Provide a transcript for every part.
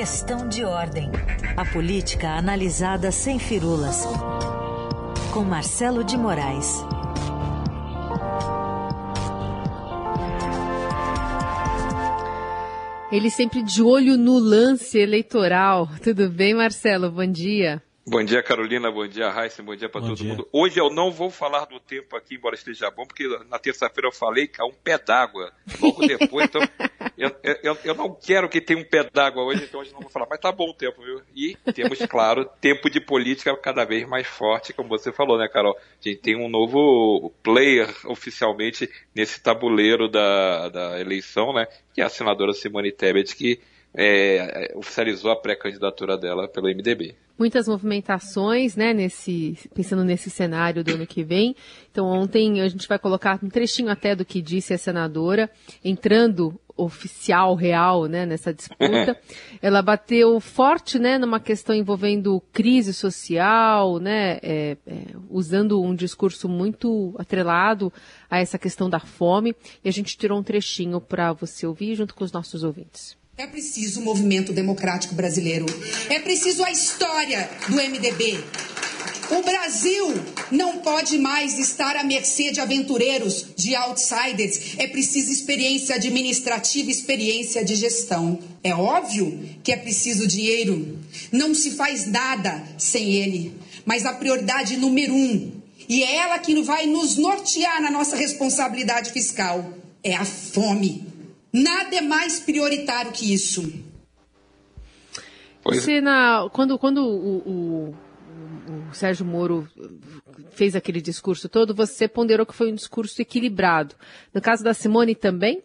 Questão de ordem. A política analisada sem firulas. Com Marcelo de Moraes. Ele sempre de olho no lance eleitoral. Tudo bem, Marcelo? Bom dia. Bom dia, Carolina. Bom dia, Raíssa. Bom dia para todo dia. mundo. Hoje eu não vou falar do tempo aqui, embora esteja bom, porque na terça-feira eu falei que há um pé d'água. Logo depois, então, eu, eu, eu, não quero que tenha um pé d'água hoje, então hoje não vou falar. Mas tá bom o tempo, viu? E temos, claro, tempo de política cada vez mais forte, como você falou, né, Carol? A gente tem um novo player oficialmente nesse tabuleiro da, da eleição, né? Que é a senadora Simone Tebet, que é, oficializou a pré-candidatura dela pelo MDB muitas movimentações, né, nesse, pensando nesse cenário do ano que vem. Então, ontem a gente vai colocar um trechinho até do que disse a senadora, entrando oficial, real, né, nessa disputa. Ela bateu forte, né, numa questão envolvendo crise social, né, é, é, usando um discurso muito atrelado a essa questão da fome. E a gente tirou um trechinho para você ouvir junto com os nossos ouvintes. É preciso o movimento democrático brasileiro. É preciso a história do MDB. O Brasil não pode mais estar à mercê de aventureiros, de outsiders. É preciso experiência administrativa, experiência de gestão. É óbvio que é preciso dinheiro. Não se faz nada sem ele. Mas a prioridade número um, e é ela que vai nos nortear na nossa responsabilidade fiscal, é a fome. Nada é mais prioritário que isso. Você, na, quando, quando o, o, o, Sérgio Moro fez aquele discurso todo, você ponderou que foi um discurso equilibrado. No caso da Simone também?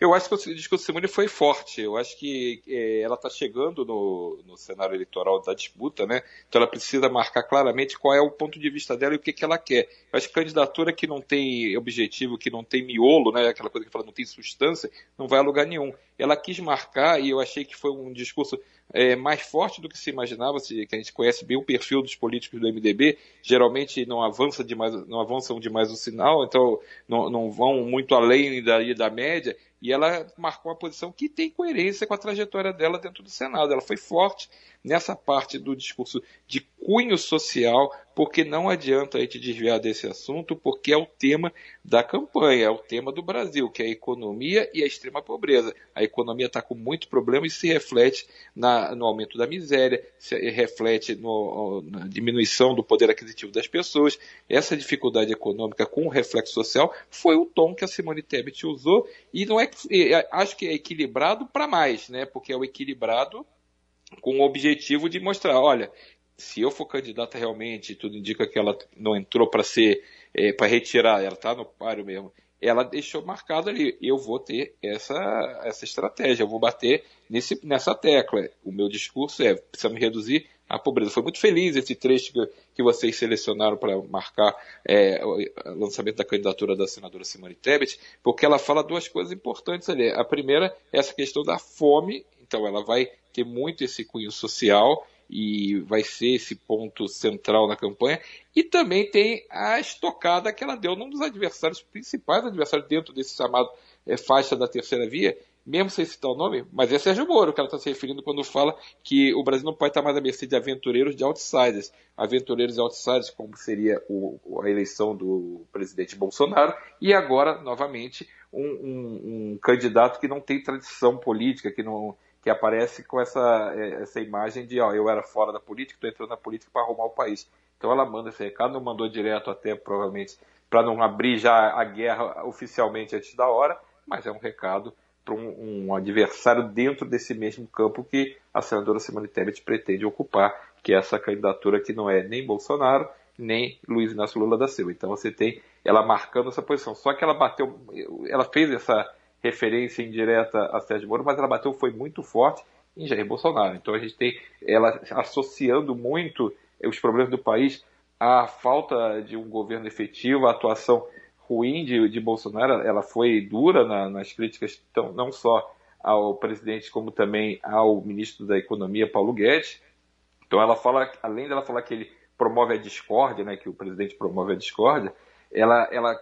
Eu acho que o discurso Simone foi forte. Eu acho que é, ela está chegando no, no, cenário eleitoral da disputa, né? Então ela precisa marcar claramente qual é o ponto de vista dela e o que, que ela quer. Eu acho que candidatura que não tem objetivo, que não tem miolo, né? Aquela coisa que fala não tem substância, não vai a lugar nenhum. Ela quis marcar e eu achei que foi um discurso é, mais forte do que se imaginava, que a gente conhece bem o perfil dos políticos do MDB, geralmente não, avança demais, não avançam demais o sinal, então não, não vão muito além da, da média, e ela marcou uma posição que tem coerência com a trajetória dela dentro do Senado. Ela foi forte nessa parte do discurso de cunho social, porque não adianta a gente desviar desse assunto, porque é o tema da campanha, é o tema do Brasil, que é a economia e a extrema pobreza. A economia está com muito problema e se reflete na, no aumento da miséria, se reflete no, na diminuição do poder aquisitivo das pessoas. Essa dificuldade econômica com o reflexo social foi o tom que a Simone Tebet usou e não é acho que é equilibrado para mais, né? Porque é o equilibrado com o objetivo de mostrar, olha, se eu for candidata realmente, tudo indica que ela não entrou para ser, é, para retirar, ela está no páreo mesmo, ela deixou marcado ali, eu vou ter essa, essa estratégia, eu vou bater nesse, nessa tecla. O meu discurso é, precisamos reduzir a pobreza. Foi muito feliz esse trecho que, que vocês selecionaram para marcar é, o lançamento da candidatura da senadora Simone Tebet, porque ela fala duas coisas importantes ali. A primeira é essa questão da fome, então ela vai ter muito esse cunho social e vai ser esse ponto central na campanha. E também tem a estocada que ela deu num dos adversários principais, adversários dentro desse chamado é, faixa da terceira via, mesmo sem citar o nome, mas é Sérgio Moro que ela está se referindo quando fala que o Brasil não pode estar mais à mercê de aventureiros de outsiders. Aventureiros e outsiders, como seria o, a eleição do presidente Bolsonaro, e agora, novamente, um, um, um candidato que não tem tradição política, que não que aparece com essa, é, essa imagem de ó, eu era fora da política, estou entrando na política para arrumar o país. Então ela manda esse recado, não mandou direto até provavelmente para não abrir já a guerra oficialmente antes da hora, mas é um recado para um, um, adversário dentro desse mesmo campo que a senadora Simone Tebet pretende ocupar, que é essa candidatura que não é nem Bolsonaro, nem Luiz Inácio Lula da Silva. Então você tem ela marcando essa posição. Só que ela bateu, ela fez essa referência indireta a Sérgio Moro, mas ela bateu foi muito forte em Jair Bolsonaro. Então a gente tem ela associando muito os problemas do país à falta de um governo efetivo, à atuação ruim de, de Bolsonaro. Ela foi dura na, nas críticas, então, não só ao presidente, como também ao ministro da Economia, Paulo Guedes. Então ela fala, além dela falar que ele promove a discórdia, né, que o presidente promove a discórdia, ela, ela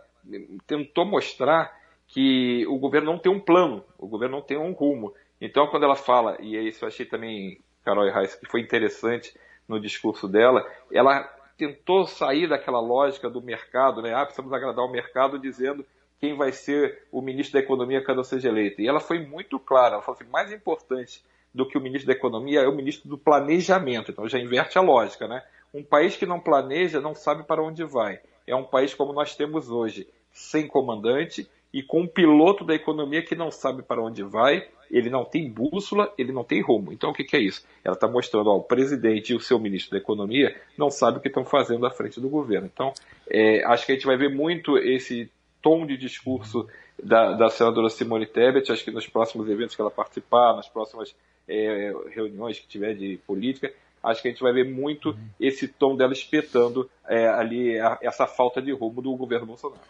tentou mostrar que o governo não tem um plano, o governo não tem um rumo. Então, quando ela fala, e é isso eu achei também, Carol Reis, que foi interessante no discurso dela, ela tentou sair daquela lógica do mercado, né? Ah, precisamos agradar o mercado dizendo quem vai ser o ministro da Economia quando seja eleito. E ela foi muito clara, ela falou assim, mais importante do que o ministro da Economia é o ministro do Planejamento. Então já inverte a lógica, né? Um país que não planeja não sabe para onde vai. É um país como nós temos hoje, sem comandante e com um piloto da economia que não sabe para onde vai, ele não tem bússola, ele não tem rumo. Então o que, que é isso? Ela está mostrando, ó, o presidente e o seu ministro da economia não sabem o que estão fazendo à frente do governo. Então é, acho que a gente vai ver muito esse tom de discurso da, da senadora Simone Tebet, acho que nos próximos eventos que ela participar, nas próximas é, reuniões que tiver de política, acho que a gente vai ver muito uhum. esse tom dela espetando é, ali a, essa falta de rumo do governo Bolsonaro.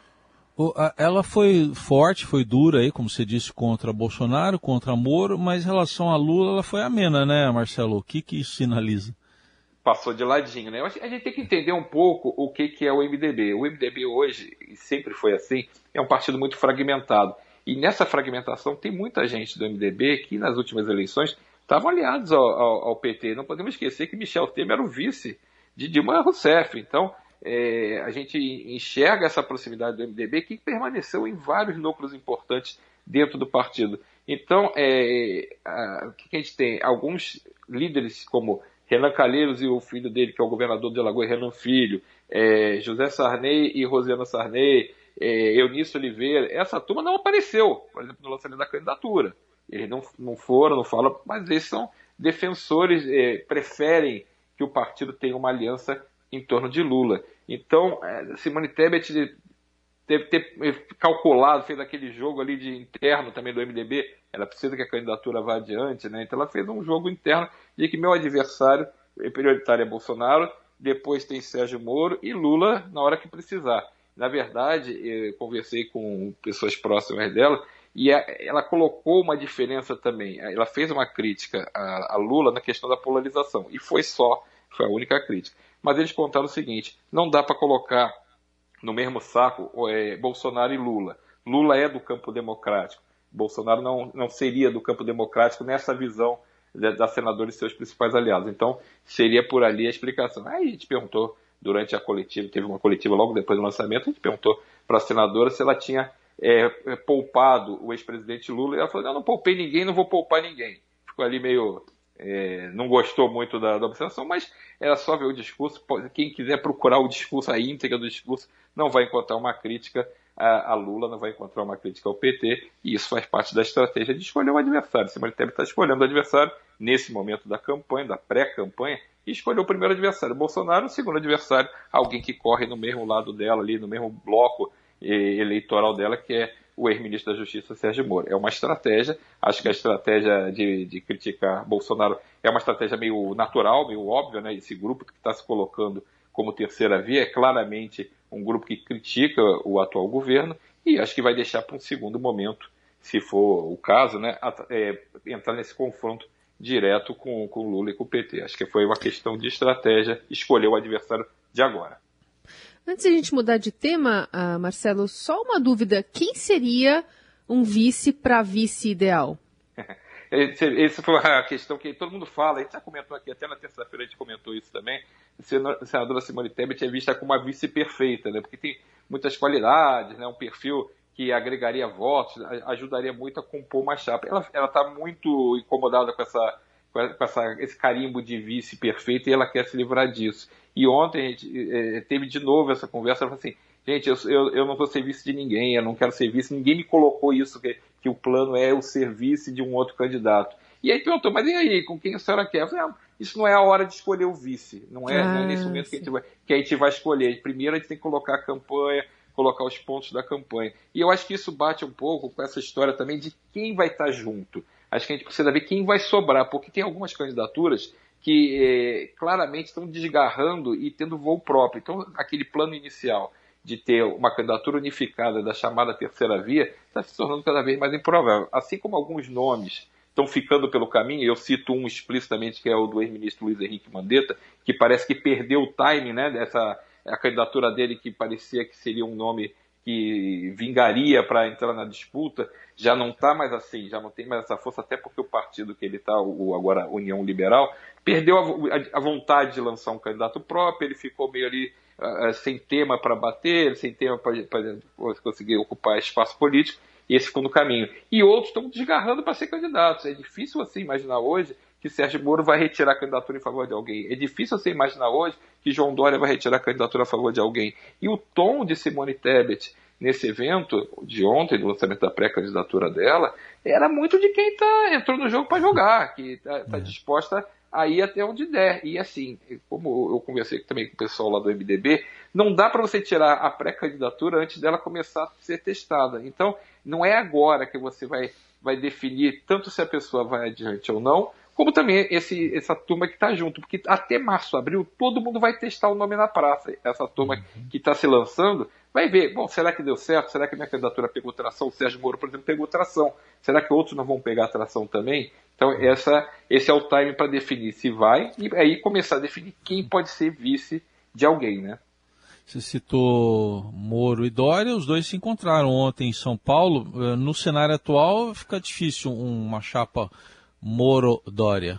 Ela foi forte, foi dura aí, como você disse, contra Bolsonaro, contra Moro, mas em relação a Lula ela foi amena, né, Marcelo? O que, que isso sinaliza? Passou de ladinho, né? A gente tem que entender um pouco o que, que é o MDB. O MDB hoje, e sempre foi assim, é um partido muito fragmentado. E nessa fragmentação tem muita gente do MDB que nas últimas eleições estavam aliados ao, ao, ao, PT. Não podemos esquecer que Michel Temer era o vice de Dilma Rousseff. Então, é, a gente enxerga essa proximidade do MDB que permaneceu em vários núcleos importantes dentro do partido. Então, é, a, o que a gente tem? Alguns líderes como Renan Calheiros e o filho dele, que é o governador de Alagoas, Renan Filho, é, José Sarney e Rosiana Sarney, é, Eunício Oliveira, essa turma não apareceu, por exemplo, no lançamento da candidatura. Eles não, não foram, não falam, mas eles são defensores, é, preferem que o partido tenha uma aliança em torno de Lula. Então, é, Simone Tebet deve ter calculado, fez aquele jogo ali de interno também do MDB, ela precisa que a candidatura vá adiante, né? Então ela fez um jogo interno de que meu adversário é prioritário é Bolsonaro, depois tem Sérgio Moro e Lula na hora que precisar. Na verdade, eu conversei com pessoas próximas dela e ela colocou uma diferença também. Ela fez uma crítica a Lula na questão da polarização e foi só, foi a única crítica. Mas eles contaram o seguinte: não dá para colocar no mesmo saco é, Bolsonaro e Lula. Lula é do campo democrático. Bolsonaro não, não seria do campo democrático nessa visão da senadora e seus principais aliados. Então, seria por ali a explicação. Aí a gente perguntou durante a coletiva, teve uma coletiva logo depois do lançamento, a gente perguntou para a senadora se ela tinha é, é, poupado o ex-presidente Lula. E ela falou: não, não poupei ninguém, não vou poupar ninguém. Ficou ali meio. É, não gostou muito da, da, observação, mas era só ver o discurso. Quem quiser procurar o discurso, a íntegra do discurso, não vai encontrar uma crítica a, a, Lula, não vai encontrar uma crítica ao PT, e isso faz parte da estratégia de escolher o adversário. Simone Tebet está escolhendo o adversário nesse momento da campanha, da pré-campanha, e escolheu o primeiro adversário, Bolsonaro, o segundo adversário, alguém que corre no mesmo lado dela, ali no mesmo bloco eleitoral dela, que é o ex-ministro da Justiça, Sérgio Moro. É uma estratégia, acho que a estratégia de, de criticar Bolsonaro é uma estratégia meio natural, meio óbvia, né? Esse grupo que está se colocando como terceira via é claramente um grupo que critica o atual governo e acho que vai deixar para um segundo momento, se for o caso, né, é, entrar nesse confronto direto com, com Lula e com o PT. Acho que foi uma questão de estratégia escolher o adversário de agora. Antes de a gente mudar de tema, uh, Marcelo, só uma dúvida: quem seria um vice para vice ideal? Essa foi a questão que todo mundo fala, a gente já comentou aqui, até na terça-feira a gente comentou isso também. A senadora Simone Tebet é vista como uma vice perfeita, né? porque tem muitas qualidades, né? um perfil que agregaria votos, ajudaria muito a compor uma chapa. Ela está muito incomodada com essa com essa, esse carimbo de vice perfeito e ela quer se livrar disso. E ontem a gente é, teve de novo essa conversa, ela falou assim, gente, eu, eu, eu, não vou ser vice de ninguém, eu não quero ser vice, ninguém me colocou isso, que, que o plano é o serviço de um outro candidato. E aí perguntou, mas e aí, com quem a senhora quer? Eu falei, ah, isso não é a hora de escolher o vice, não é, ah, não é nesse momento que a, vai, que a, gente vai, escolher. Primeiro a gente tem que colocar a campanha, colocar os pontos da campanha. E eu acho que isso bate um pouco com essa história também de quem vai estar junto acho que a gente precisa ver quem vai sobrar, porque tem algumas candidaturas que é, claramente estão desgarrando e tendo voo próprio. Então, aquele plano inicial de ter uma candidatura unificada da chamada terceira via está se tornando cada vez mais improvável. Assim como alguns nomes estão ficando pelo caminho, eu cito um explicitamente que é o do ex-ministro Luiz Henrique Mandetta, que parece que perdeu o time, né, dessa a candidatura dele que parecia que seria um nome que vingaria para entrar na disputa, já não está mais assim, já não tem mais essa força, até porque o partido que ele está, o agora União Liberal, perdeu a, a, vontade de lançar um candidato próprio, ele ficou meio ali uh, sem tema para bater, sem tema para conseguir ocupar espaço político, e esse ficou no caminho. E outros estão desgarrando para ser candidatos. É difícil você imaginar hoje que Sérgio Moro vai retirar a candidatura em favor de alguém. É difícil você imaginar hoje que João Dória vai retirar a candidatura a favor de alguém. E o tom de Simone Tebet nesse evento de ontem, do lançamento da pré-candidatura dela, era muito de quem tá, entrou no jogo para jogar, que está tá é. disposta a ir até onde der. E assim, como eu conversei também com o pessoal lá do MDB, não dá para você tirar a pré-candidatura antes dela começar a ser testada. Então, não é agora que você vai, vai definir tanto se a pessoa vai adiante ou não, como também esse, essa turma que está junto, porque até março, abril, todo mundo vai testar o nome na praça. Essa turma uhum. que está se lançando vai ver, bom, será que deu certo? Será que minha candidatura pegou tração? O Sérgio Moro, por exemplo, pegou tração. Será que outros não vão pegar tração também? Então, essa, esse é o time para definir se vai e aí começar a definir quem pode ser vice de alguém, né? Você citou Moro e Dória, os dois se encontraram ontem em São Paulo. Eh, no cenário atual, fica difícil uma chapa Moro-Dória.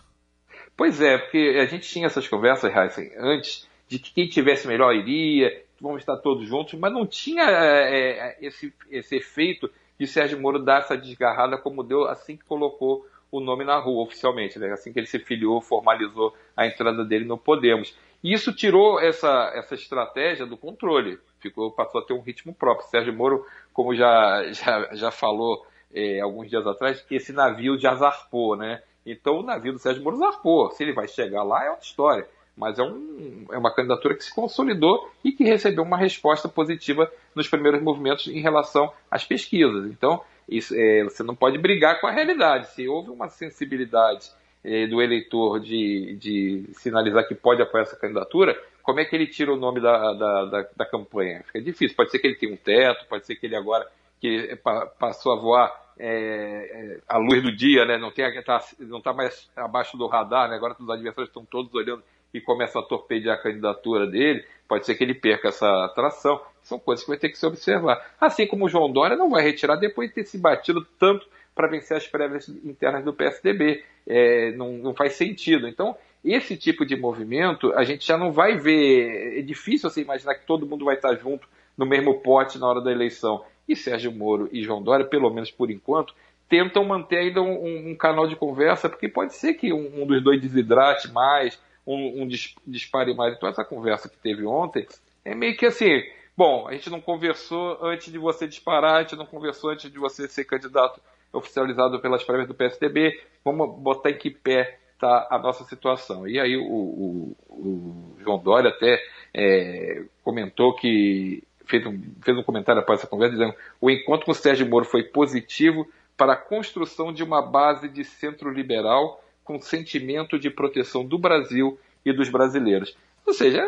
Pois é, porque a gente tinha essas conversas, Heisen, antes, de que quem tivesse melhor iria, vamos estar todos juntos, mas não tinha é, esse, esse efeito de Sérgio Moro dar essa desgarrada como deu assim que colocou o nome na rua oficialmente, né? assim que ele se filiou, formalizou a entrada dele no Podemos. E isso tirou essa, essa estratégia do controle, ficou passou a ter um ritmo próprio. Sérgio Moro, como já, já, já falou é, alguns dias atrás, que esse navio já zarpou, né? Então o navio do Sérgio Moro zarpou. Se ele vai chegar lá é outra história. Mas é, um, é uma candidatura que se consolidou e que recebeu uma resposta positiva nos primeiros movimentos em relação às pesquisas. Então, isso, é, você não pode brigar com a realidade. Se houve uma sensibilidade é, do eleitor de, de sinalizar que pode apoiar essa candidatura, como é que ele tira o nome da, da, da, da campanha? Fica difícil. Pode ser que ele tenha um teto, pode ser que ele agora que passou a voar é, é, a luz do dia, né? não está tá, não tá mais abaixo do radar, né? agora os adversários estão todos olhando e começam a torpedear a candidatura dele, pode ser que ele perca essa atração. São coisas que vai ter que se observar. Assim como o João Dória não vai retirar depois de ter se batido tanto para vencer as prévias internas do PSDB. É, não, não faz sentido. Então, esse tipo de movimento a gente já não vai ver. É difícil você imaginar que todo mundo vai estar junto no mesmo pote na hora da eleição. E Sérgio Moro e João Dória, pelo menos por enquanto, tentam manter ainda um, um canal de conversa, porque pode ser que um, um dos dois desidrate mais, um, um dispare mais. Então, essa conversa que teve ontem é meio que assim: bom, a gente não conversou antes de você disparar, a gente não conversou antes de você ser candidato oficializado pelas prévias do PSDB, vamos botar em que pé está a nossa situação. E aí o, o, o João Dória até é, comentou que fez um, fez um comentário após essa conversa dizendo o encontro com o Sérgio Moro foi positivo para a construção de uma base de centro liberal com sentimento de proteção do Brasil e dos brasileiros. Ou seja,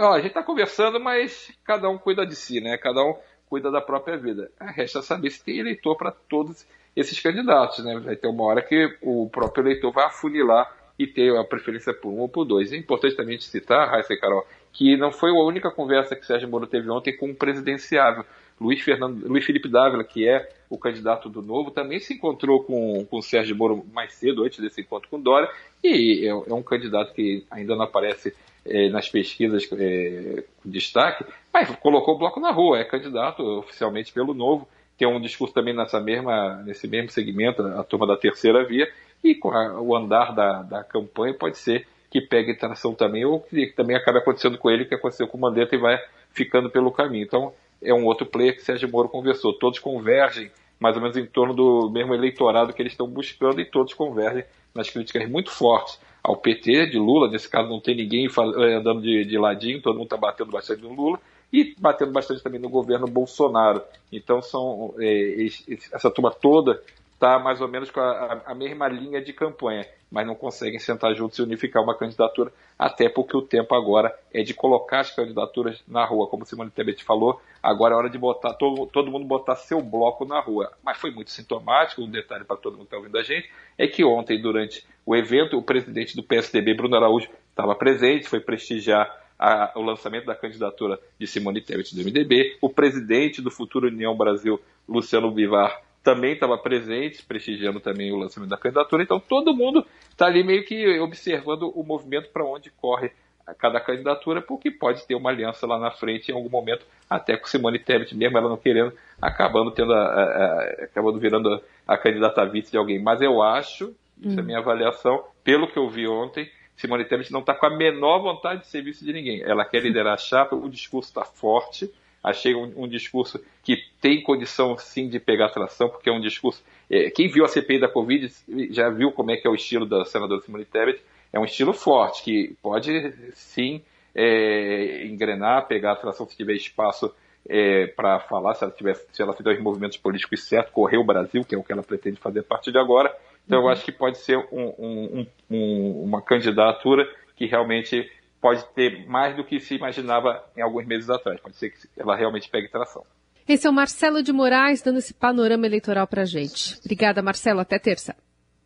ó, a gente está conversando, mas cada um cuida de si, né? Cada um cuida da própria vida. Resta saber se tem eleitor para todos esses candidatos, né? Vai ter uma hora que o próprio eleitor vai afunilar e ter a preferência por um ou por dois. É importante também citar, Raíssa e Carol, que não foi a única conversa que Sérgio Moro teve ontem com o presidenciável. Luiz, Fernando, Luiz Felipe Dávila, que é o candidato do Novo, também se encontrou com, com o Sérgio Moro mais cedo, antes desse encontro com Dória, e é, é um candidato que ainda não aparece é, nas pesquisas é, com destaque, mas colocou o bloco na rua, é candidato oficialmente pelo Novo, tem um discurso também nessa mesma, nesse mesmo segmento, a turma da terceira via, e com a, o andar da, da campanha pode ser que pegue tração também, ou que também acabe acontecendo com ele, que aconteceu com o Mandetta e vai ficando pelo caminho. Então, é um outro player que Sérgio Moro conversou. Todos convergem mais ou menos em torno do mesmo eleitorado que eles estão buscando e todos convergem nas críticas muito fortes ao PT de Lula. Nesse caso, não tem ninguém eh, andando de, de ladinho, todo mundo está batendo bastante no Lula e batendo bastante também no governo Bolsonaro. Então, são é, essa turma toda está mais ou menos com a, a, mesma linha de campanha, mas não conseguem sentar juntos e unificar uma candidatura, até porque o tempo agora é de colocar as candidaturas na rua. Como Simone Tebet falou, agora é hora de botar todo, todo mundo botar seu bloco na rua. Mas foi muito sintomático, um detalhe para todo mundo que está ouvindo a gente, é que ontem, durante o evento, o presidente do PSDB, Bruno Araújo, estava presente, foi prestigiar a, o lançamento da candidatura de Simone Tebet do MDB. O presidente do Futuro União Brasil, Luciano Bivar, também estava presente, prestigiando também o lançamento da candidatura. Então, todo mundo está ali meio que observando o movimento para onde corre cada candidatura, porque pode ter uma aliança lá na frente em algum momento, até com Simone Tebet, mesmo ela não querendo, acabando tendo a, a, a, acabando virando a, candidata a vice de alguém. Mas eu acho, isso é a hum. minha avaliação, pelo que eu vi ontem, Simone Tebet não está com a menor vontade de ser vice de ninguém. Ela quer liderar a chapa, o discurso está forte, achei um, um, discurso que tem condição sim de pegar atração, porque é um discurso. É, quem viu a CPI da Covid já viu como é que é o estilo da senadora Simone Tebet. É um estilo forte, que pode sim é, engrenar, pegar atração se tiver espaço é, para falar, se ela, tiver, se ela fizer os movimentos políticos certos, correr o Brasil, que é o que ela pretende fazer a partir de agora. Então uhum. eu acho que pode ser um, um, uma candidatura que realmente pode ter mais do que se imaginava em alguns meses atrás. Pode ser que ela realmente pegue tração. Esse é o Marcelo de Moraes dando esse panorama eleitoral para gente. Obrigada, Marcelo. Até terça.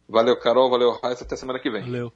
Valeu, Carol. Valeu, Raiz. Até semana que vem. Valeu.